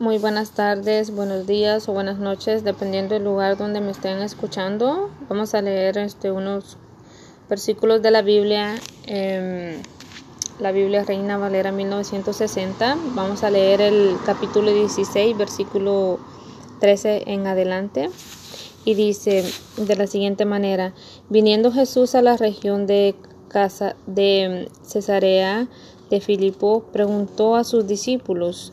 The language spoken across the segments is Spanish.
Muy buenas tardes, buenos días o buenas noches, dependiendo del lugar donde me estén escuchando. Vamos a leer este, unos versículos de la Biblia, eh, la Biblia Reina Valera 1960. Vamos a leer el capítulo 16, versículo 13 en adelante. Y dice de la siguiente manera: Viniendo Jesús a la región de, casa, de Cesarea de Filipo, preguntó a sus discípulos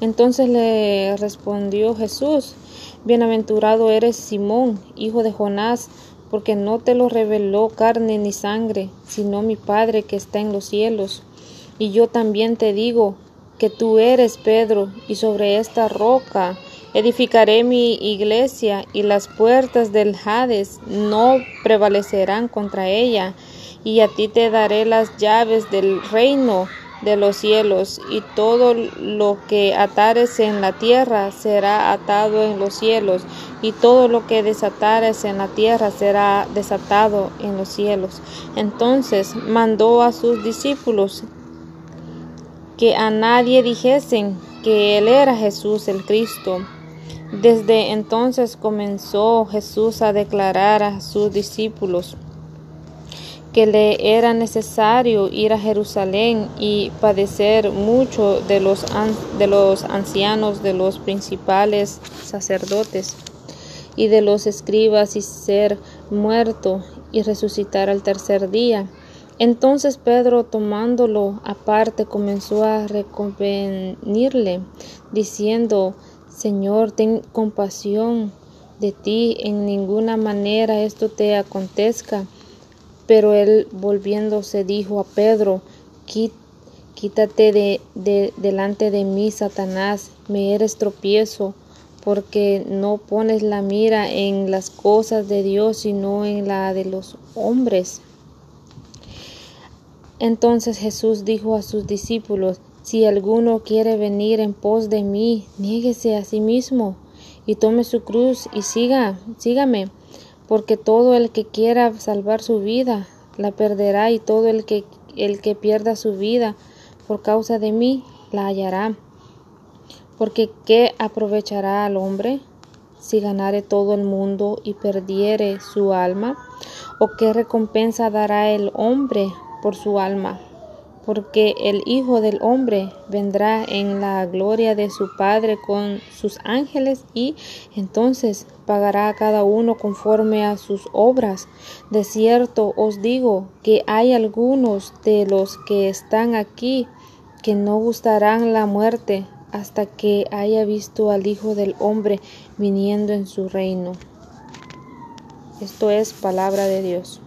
Entonces le respondió Jesús, Bienaventurado eres Simón, hijo de Jonás, porque no te lo reveló carne ni sangre, sino mi Padre que está en los cielos. Y yo también te digo que tú eres Pedro, y sobre esta roca edificaré mi iglesia, y las puertas del Hades no prevalecerán contra ella, y a ti te daré las llaves del reino de los cielos, y todo lo que atares en la tierra será atado en los cielos, y todo lo que desatares en la tierra será desatado en los cielos. Entonces mandó a sus discípulos que a nadie dijesen que él era Jesús el Cristo. Desde entonces comenzó Jesús a declarar a sus discípulos que le era necesario ir a Jerusalén y padecer mucho de los, de los ancianos, de los principales sacerdotes y de los escribas y ser muerto y resucitar al tercer día. Entonces Pedro, tomándolo aparte, comenzó a reconvenirle, diciendo, Señor, ten compasión de ti, en ninguna manera esto te acontezca. Pero él volviéndose dijo a Pedro, quítate de, de, delante de mí, Satanás, me eres tropiezo, porque no pones la mira en las cosas de Dios, sino en la de los hombres. Entonces Jesús dijo a sus discípulos, si alguno quiere venir en pos de mí, niéguese a sí mismo y tome su cruz y siga, sígame porque todo el que quiera salvar su vida la perderá y todo el que el que pierda su vida por causa de mí la hallará. Porque ¿qué aprovechará al hombre si ganare todo el mundo y perdiere su alma? ¿O qué recompensa dará el hombre por su alma? Porque el Hijo del Hombre vendrá en la gloria de su Padre con sus ángeles y entonces pagará a cada uno conforme a sus obras. De cierto os digo que hay algunos de los que están aquí que no gustarán la muerte hasta que haya visto al Hijo del Hombre viniendo en su reino. Esto es palabra de Dios.